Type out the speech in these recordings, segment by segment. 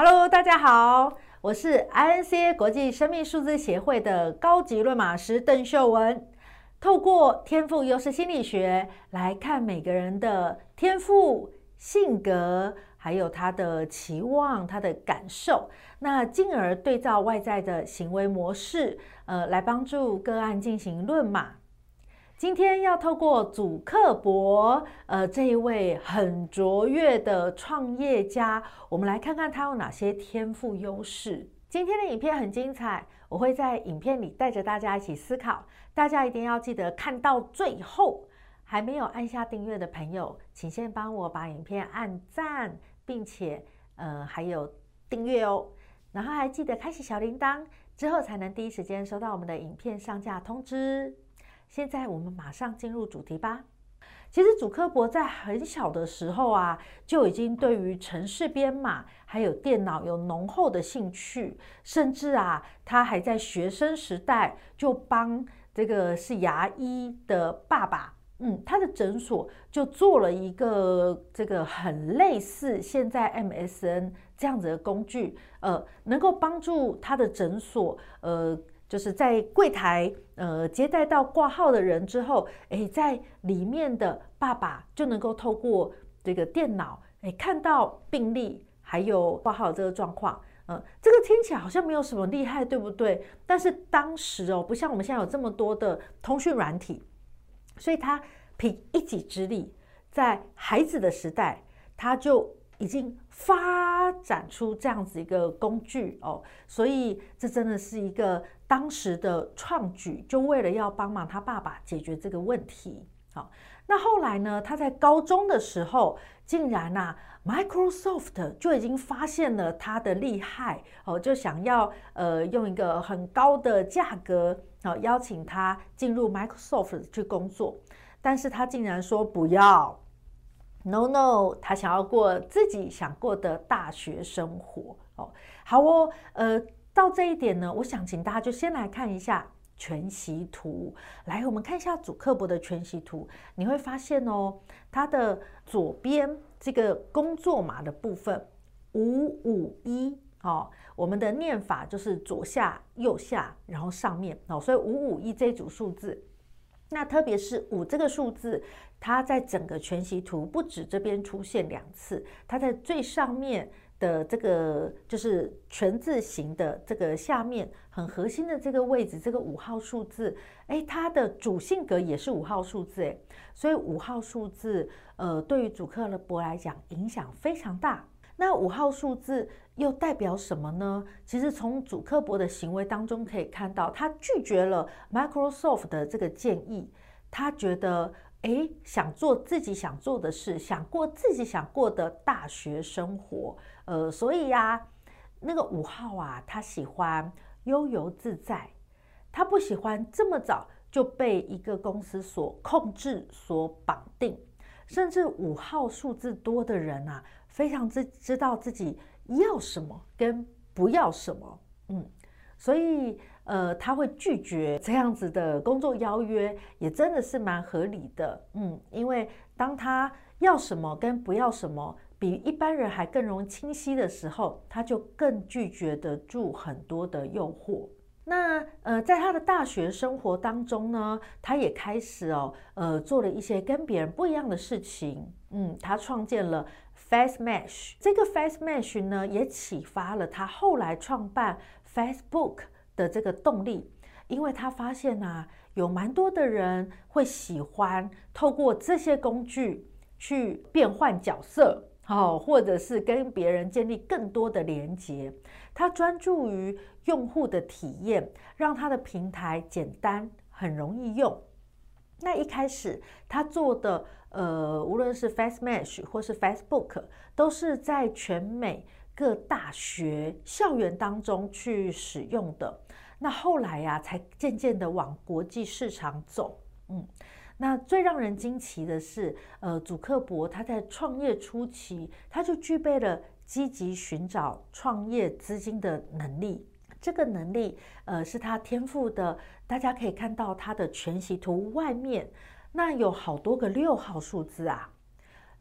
Hello，大家好，我是 INCA 国际生命数字协会的高级论马师邓秀文。透过天赋优势心理学来看每个人的天赋、性格，还有他的期望、他的感受，那进而对照外在的行为模式，呃，来帮助个案进行论马。今天要透过祖克伯，呃，这一位很卓越的创业家，我们来看看他有哪些天赋优势。今天的影片很精彩，我会在影片里带着大家一起思考，大家一定要记得看到最后。还没有按下订阅的朋友，请先帮我把影片按赞，并且呃还有订阅哦，然后还记得开启小铃铛，之后才能第一时间收到我们的影片上架通知。现在我们马上进入主题吧。其实祖科博在很小的时候啊，就已经对于城市编码还有电脑有浓厚的兴趣，甚至啊，他还在学生时代就帮这个是牙医的爸爸，嗯，他的诊所就做了一个这个很类似现在 MSN 这样子的工具，呃，能够帮助他的诊所，呃。就是在柜台，呃，接待到挂号的人之后，诶，在里面的爸爸就能够透过这个电脑，诶，看到病历还有挂号这个状况，呃，这个听起来好像没有什么厉害，对不对？但是当时哦，不像我们现在有这么多的通讯软体，所以他凭一己之力，在孩子的时代，他就已经发展出这样子一个工具哦，所以这真的是一个。当时的创举，就为了要帮忙他爸爸解决这个问题。好，那后来呢？他在高中的时候，竟然呐，Microsoft 就已经发现了他的厉害哦，就想要呃用一个很高的价格啊邀请他进入 Microsoft 去工作，但是他竟然说不要，No No，他想要过自己想过的大学生活哦。好哦，呃。到这一点呢，我想请大家就先来看一下全息图。来，我们看一下祖克伯的全息图，你会发现哦，它的左边这个工作码的部分五五一，哦，我们的念法就是左下、右下，然后上面哦，所以五五一这组数字，那特别是五这个数字，它在整个全息图不止这边出现两次，它在最上面。的这个就是全字形的这个下面很核心的这个位置，这个五号数字，诶，它的主性格也是五号数字，诶，所以五号数字，呃，对于主克伯来讲影响非常大。那五号数字又代表什么呢？其实从祖克伯的行为当中可以看到，他拒绝了 Microsoft 的这个建议，他觉得。诶，想做自己想做的事，想过自己想过的大学生活，呃，所以呀、那个五号啊，他喜欢悠游自在，他不喜欢这么早就被一个公司所控制、所绑定，甚至五号数字多的人啊，非常之知道自己要什么跟不要什么，嗯，所以。呃，他会拒绝这样子的工作邀约，也真的是蛮合理的。嗯，因为当他要什么跟不要什么比一般人还更容易清晰的时候，他就更拒绝得住很多的诱惑。那呃，在他的大学生活当中呢，他也开始哦，呃，做了一些跟别人不一样的事情。嗯，他创建了 FastMatch，这个 FastMatch 呢，也启发了他后来创办 Facebook。的这个动力，因为他发现啊，有蛮多的人会喜欢透过这些工具去变换角色，哦，或者是跟别人建立更多的连接。他专注于用户的体验，让他的平台简单、很容易用。那一开始他做的，呃，无论是 FastMatch 或是 Facebook，都是在全美各大学校园当中去使用的。那后来呀、才渐渐的往国际市场走。嗯，那最让人惊奇的是，呃，祖克伯他在创业初期，他就具备了积极寻找创业资金的能力。这个能力，呃，是他天赋的。大家可以看到他的全息图外面，那有好多个六号数字啊。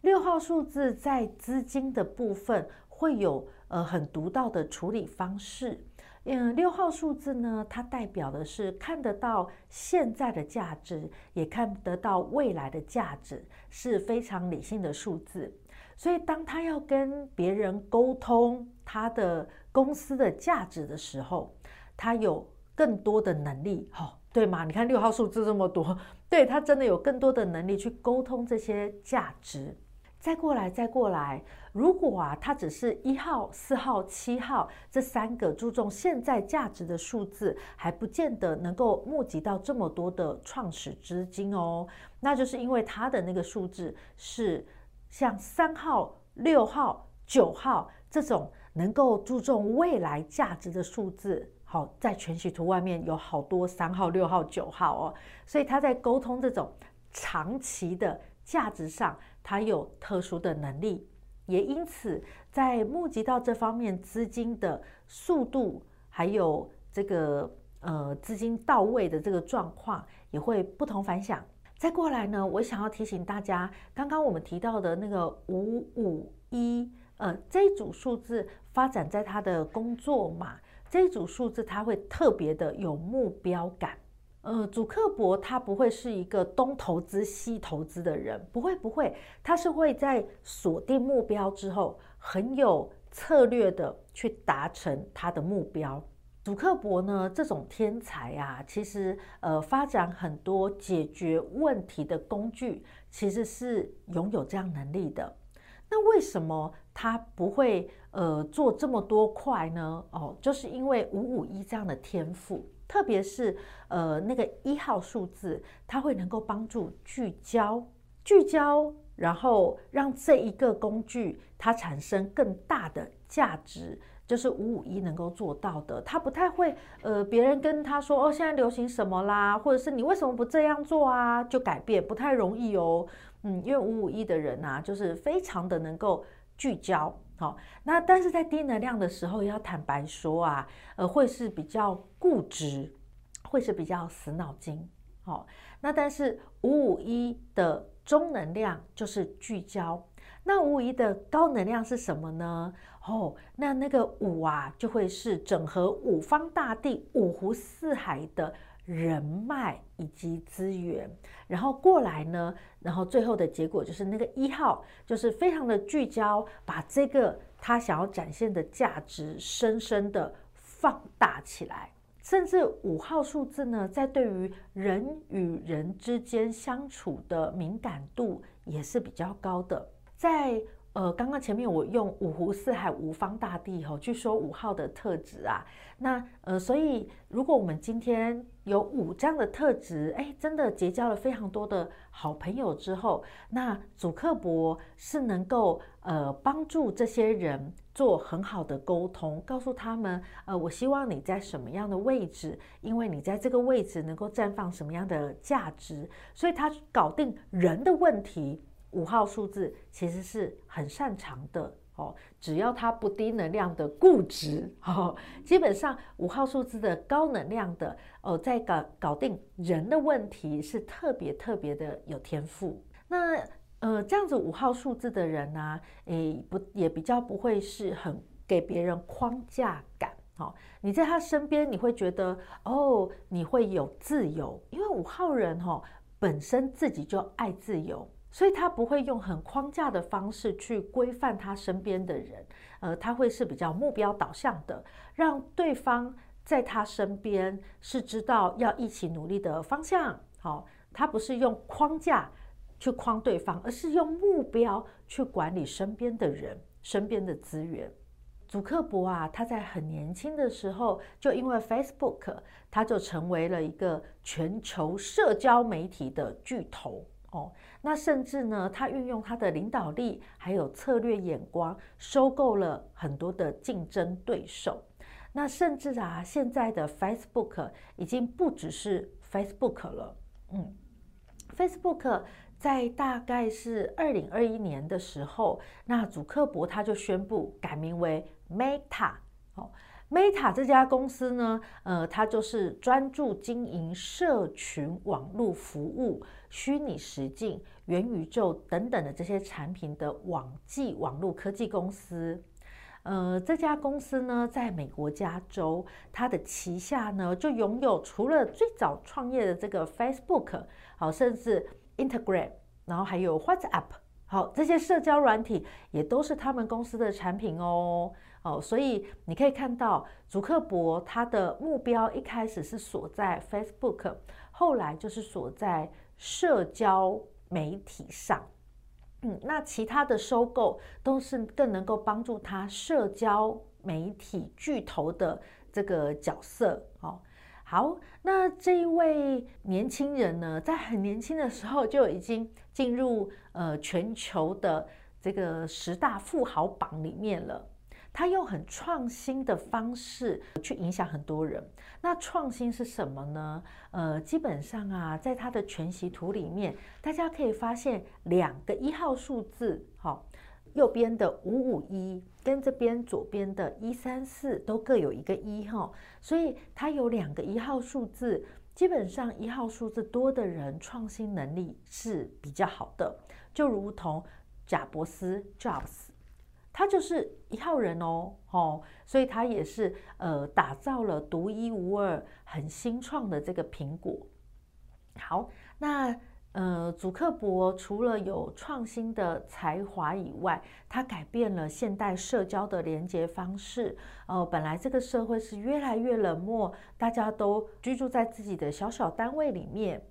六号数字在资金的部分会有呃很独到的处理方式。嗯，六号数字呢，它代表的是看得到现在的价值，也看得到未来的价值，是非常理性的数字。所以，当他要跟别人沟通他的公司的价值的时候，他有更多的能力，哦，对吗？你看六号数字这么多，对，他真的有更多的能力去沟通这些价值。再过来，再过来。如果啊，他只是一号、四号、七号这三个注重现在价值的数字，还不见得能够募集到这么多的创始资金哦。那就是因为他的那个数字是像三号、六号、九号这种能够注重未来价值的数字。好，在全息图外面有好多三号、六号、九号哦，所以他在沟通这种长期的价值上。他有特殊的能力，也因此在募集到这方面资金的速度，还有这个呃资金到位的这个状况，也会不同凡响。再过来呢，我想要提醒大家，刚刚我们提到的那个五五一，呃，这一组数字发展在他的工作嘛，这一组数字他会特别的有目标感。呃，祖克伯他不会是一个东投资西投资的人，不会不会，他是会在锁定目标之后，很有策略的去达成他的目标。祖克伯呢，这种天才啊，其实呃，发展很多解决问题的工具，其实是拥有这样能力的。那为什么他不会呃做这么多块呢？哦，就是因为五五一这样的天赋。特别是呃那个一号数字，它会能够帮助聚焦、聚焦，然后让这一个工具它产生更大的价值，就是五五一能够做到的。他不太会呃别人跟他说哦，现在流行什么啦，或者是你为什么不这样做啊，就改变不太容易哦。嗯，因为五五一的人啊，就是非常的能够聚焦。好，那但是在低能量的时候，要坦白说啊，呃，会是比较固执，会是比较死脑筋。好，那但是五五一的中能量就是聚焦，那五五一的高能量是什么呢？哦，那那个五啊，就会是整合五方大地、五湖四海的。人脉以及资源，然后过来呢，然后最后的结果就是那个一号，就是非常的聚焦，把这个他想要展现的价值深深的放大起来。甚至五号数字呢，在对于人与人之间相处的敏感度也是比较高的，在。呃，刚刚前面我用五湖四海、五方大地吼去说五号的特质啊，那呃，所以如果我们今天有五这样的特质，哎，真的结交了非常多的好朋友之后，那祖克伯是能够呃帮助这些人做很好的沟通，告诉他们，呃，我希望你在什么样的位置，因为你在这个位置能够绽放什么样的价值，所以他搞定人的问题。五号数字其实是很擅长的哦，只要他不低能量的固执哦，基本上五号数字的高能量的哦，在搞搞定人的问题是特别特别的有天赋。那呃，这样子五号数字的人呢、诶不也比较不会是很给别人框架感哦。你在他身边，你会觉得哦，你会有自由，因为五号人哦本身自己就爱自由。所以他不会用很框架的方式去规范他身边的人，呃，他会是比较目标导向的，让对方在他身边是知道要一起努力的方向。好，他不是用框架去框对方，而是用目标去管理身边的人、身边的资源。祖克伯啊，他在很年轻的时候就因为 Facebook，他就成为了一个全球社交媒体的巨头。哦，那甚至呢，他运用他的领导力还有策略眼光，收购了很多的竞争对手。那甚至啊，现在的 Facebook 已经不只是 Facebook 了。嗯，Facebook 在大概是二零二一年的时候，那祖克伯他就宣布改名为 Meta。哦。Meta 这家公司呢，呃，它就是专注经营社群网络服务、虚拟实境、元宇宙等等的这些产品的网际网络科技公司。呃，这家公司呢，在美国加州，它的旗下呢就拥有除了最早创业的这个 Facebook，好，甚至 Instagram，然后还有 WhatsApp，好，这些社交软体也都是他们公司的产品哦。哦，所以你可以看到，祖克伯他的目标一开始是锁在 Facebook，后来就是锁在社交媒体上。嗯，那其他的收购都是更能够帮助他社交媒体巨头的这个角色。哦，好，那这一位年轻人呢，在很年轻的时候就已经进入呃全球的这个十大富豪榜里面了。他用很创新的方式去影响很多人。那创新是什么呢？呃，基本上啊，在他的全息图里面，大家可以发现两个一号数字，好，右边的五五一跟这边左边的一三四都各有一个一哈，所以它有两个一号数字。基本上一号数字多的人，创新能力是比较好的，就如同贾伯斯 （Jobs）。他就是一号人哦，哦，所以他也是呃打造了独一无二、很新创的这个苹果。好，那呃，祖克伯除了有创新的才华以外，他改变了现代社交的连接方式。呃，本来这个社会是越来越冷漠，大家都居住在自己的小小单位里面。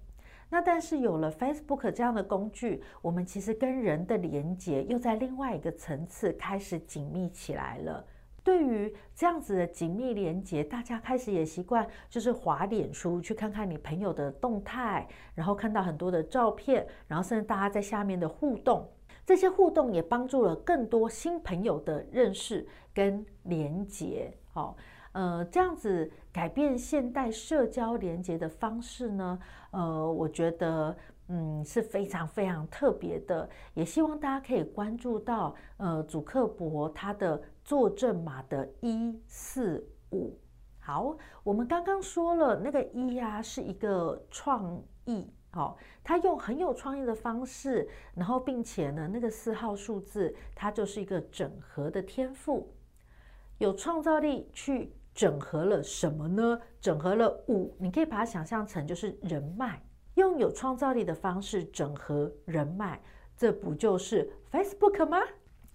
那但是有了 Facebook 这样的工具，我们其实跟人的连接又在另外一个层次开始紧密起来了。对于这样子的紧密连接，大家开始也习惯，就是滑脸书去看看你朋友的动态，然后看到很多的照片，然后甚至大家在下面的互动，这些互动也帮助了更多新朋友的认识跟连接。好。呃，这样子改变现代社交连接的方式呢，呃，我觉得嗯是非常非常特别的，也希望大家可以关注到呃祖克伯他的作证码的一四五。好，我们刚刚说了那个一呀是一个创意，哦，他用很有创意的方式，然后并且呢那个四号数字它就是一个整合的天赋，有创造力去。整合了什么呢？整合了五，你可以把它想象成就是人脉，用有创造力的方式整合人脉，这不就是 Facebook 吗？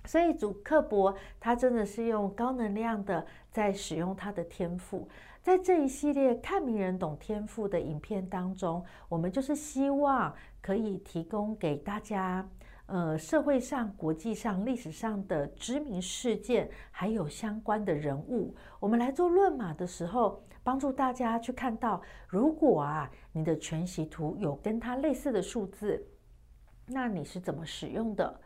所以祖克伯他真的是用高能量的在使用他的天赋，在这一系列看名人懂天赋的影片当中，我们就是希望可以提供给大家。呃，社会上、国际上、历史上的知名事件，还有相关的人物，我们来做论码的时候，帮助大家去看到，如果啊，你的全息图有跟它类似的数字，那你是怎么使用的？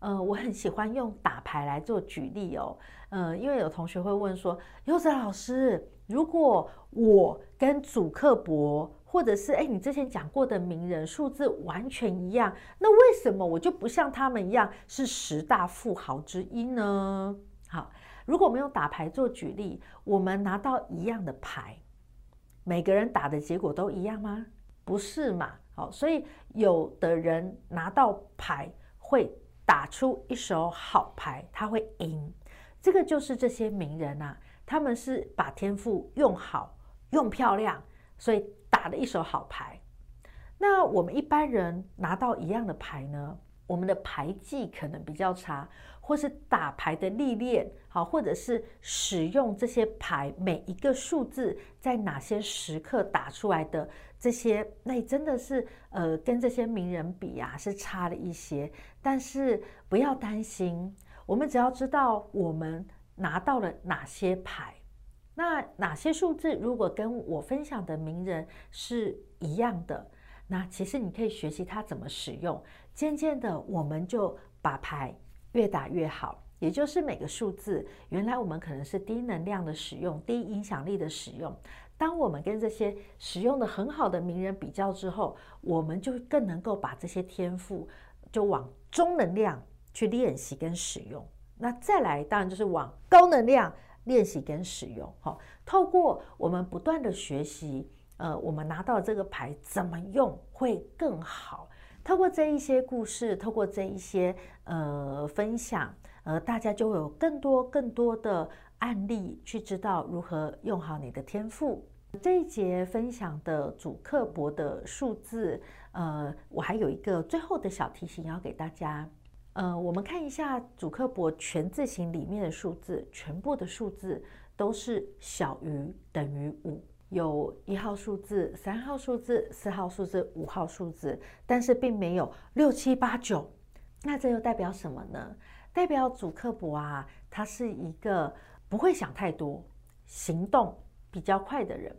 呃，我很喜欢用打牌来做举例哦。呃，因为有同学会问说，柚子老师，如果我跟祖克伯，或者是哎，你之前讲过的名人数字完全一样，那为什么我就不像他们一样是十大富豪之一呢？好，如果我们用打牌做举例，我们拿到一样的牌，每个人打的结果都一样吗？不是嘛？好，所以有的人拿到牌会打出一手好牌，他会赢。这个就是这些名人啊，他们是把天赋用好、用漂亮，所以。打了一手好牌，那我们一般人拿到一样的牌呢？我们的牌技可能比较差，或是打牌的历练好，或者是使用这些牌每一个数字在哪些时刻打出来的这些，那真的是呃跟这些名人比啊是差了一些。但是不要担心，我们只要知道我们拿到了哪些牌。那哪些数字如果跟我分享的名人是一样的，那其实你可以学习他怎么使用。渐渐的，我们就把牌越打越好。也就是每个数字，原来我们可能是低能量的使用，低影响力的使用。当我们跟这些使用的很好的名人比较之后，我们就更能够把这些天赋就往中能量去练习跟使用。那再来，当然就是往高能量。练习跟使用，哈，透过我们不断的学习，呃，我们拿到这个牌怎么用会更好。透过这一些故事，透过这一些呃分享，呃，大家就会有更多更多的案例去知道如何用好你的天赋。这一节分享的主课簿的数字，呃，我还有一个最后的小提醒要给大家。呃，我们看一下主课簿全字型里面的数字，全部的数字都是小于等于五，有一号数字、三号数字、四号数字、五号数字，但是并没有六七八九。那这又代表什么呢？代表主刻薄啊，他是一个不会想太多、行动比较快的人。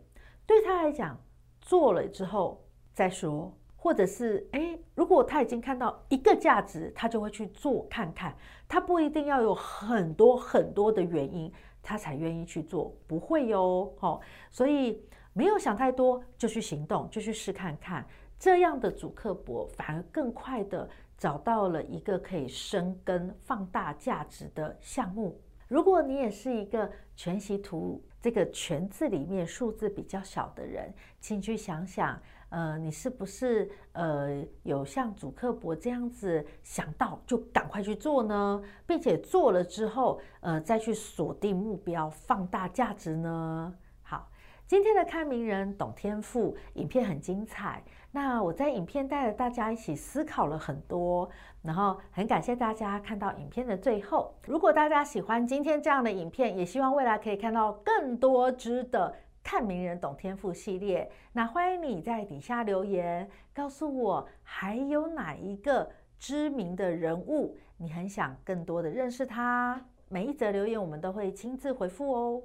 对他来讲，做了之后再说，或者是诶，如果他已经看到一个价值，他就会去做看看。他不一定要有很多很多的原因，他才愿意去做，不会哟。哦，所以没有想太多，就去行动，就去试看看。这样的主客博反而更快的找到了一个可以生根、放大价值的项目。如果你也是一个全息图这个全字里面数字比较小的人，请去想想，呃，你是不是呃有像主课簿这样子想到就赶快去做呢？并且做了之后，呃，再去锁定目标，放大价值呢？好，今天的看名人懂天赋影片很精彩。那我在影片带着大家一起思考了很多，然后很感谢大家看到影片的最后。如果大家喜欢今天这样的影片，也希望未来可以看到更多支的看名人懂天赋系列。那欢迎你在底下留言，告诉我还有哪一个知名的人物，你很想更多的认识他。每一则留言我们都会亲自回复哦。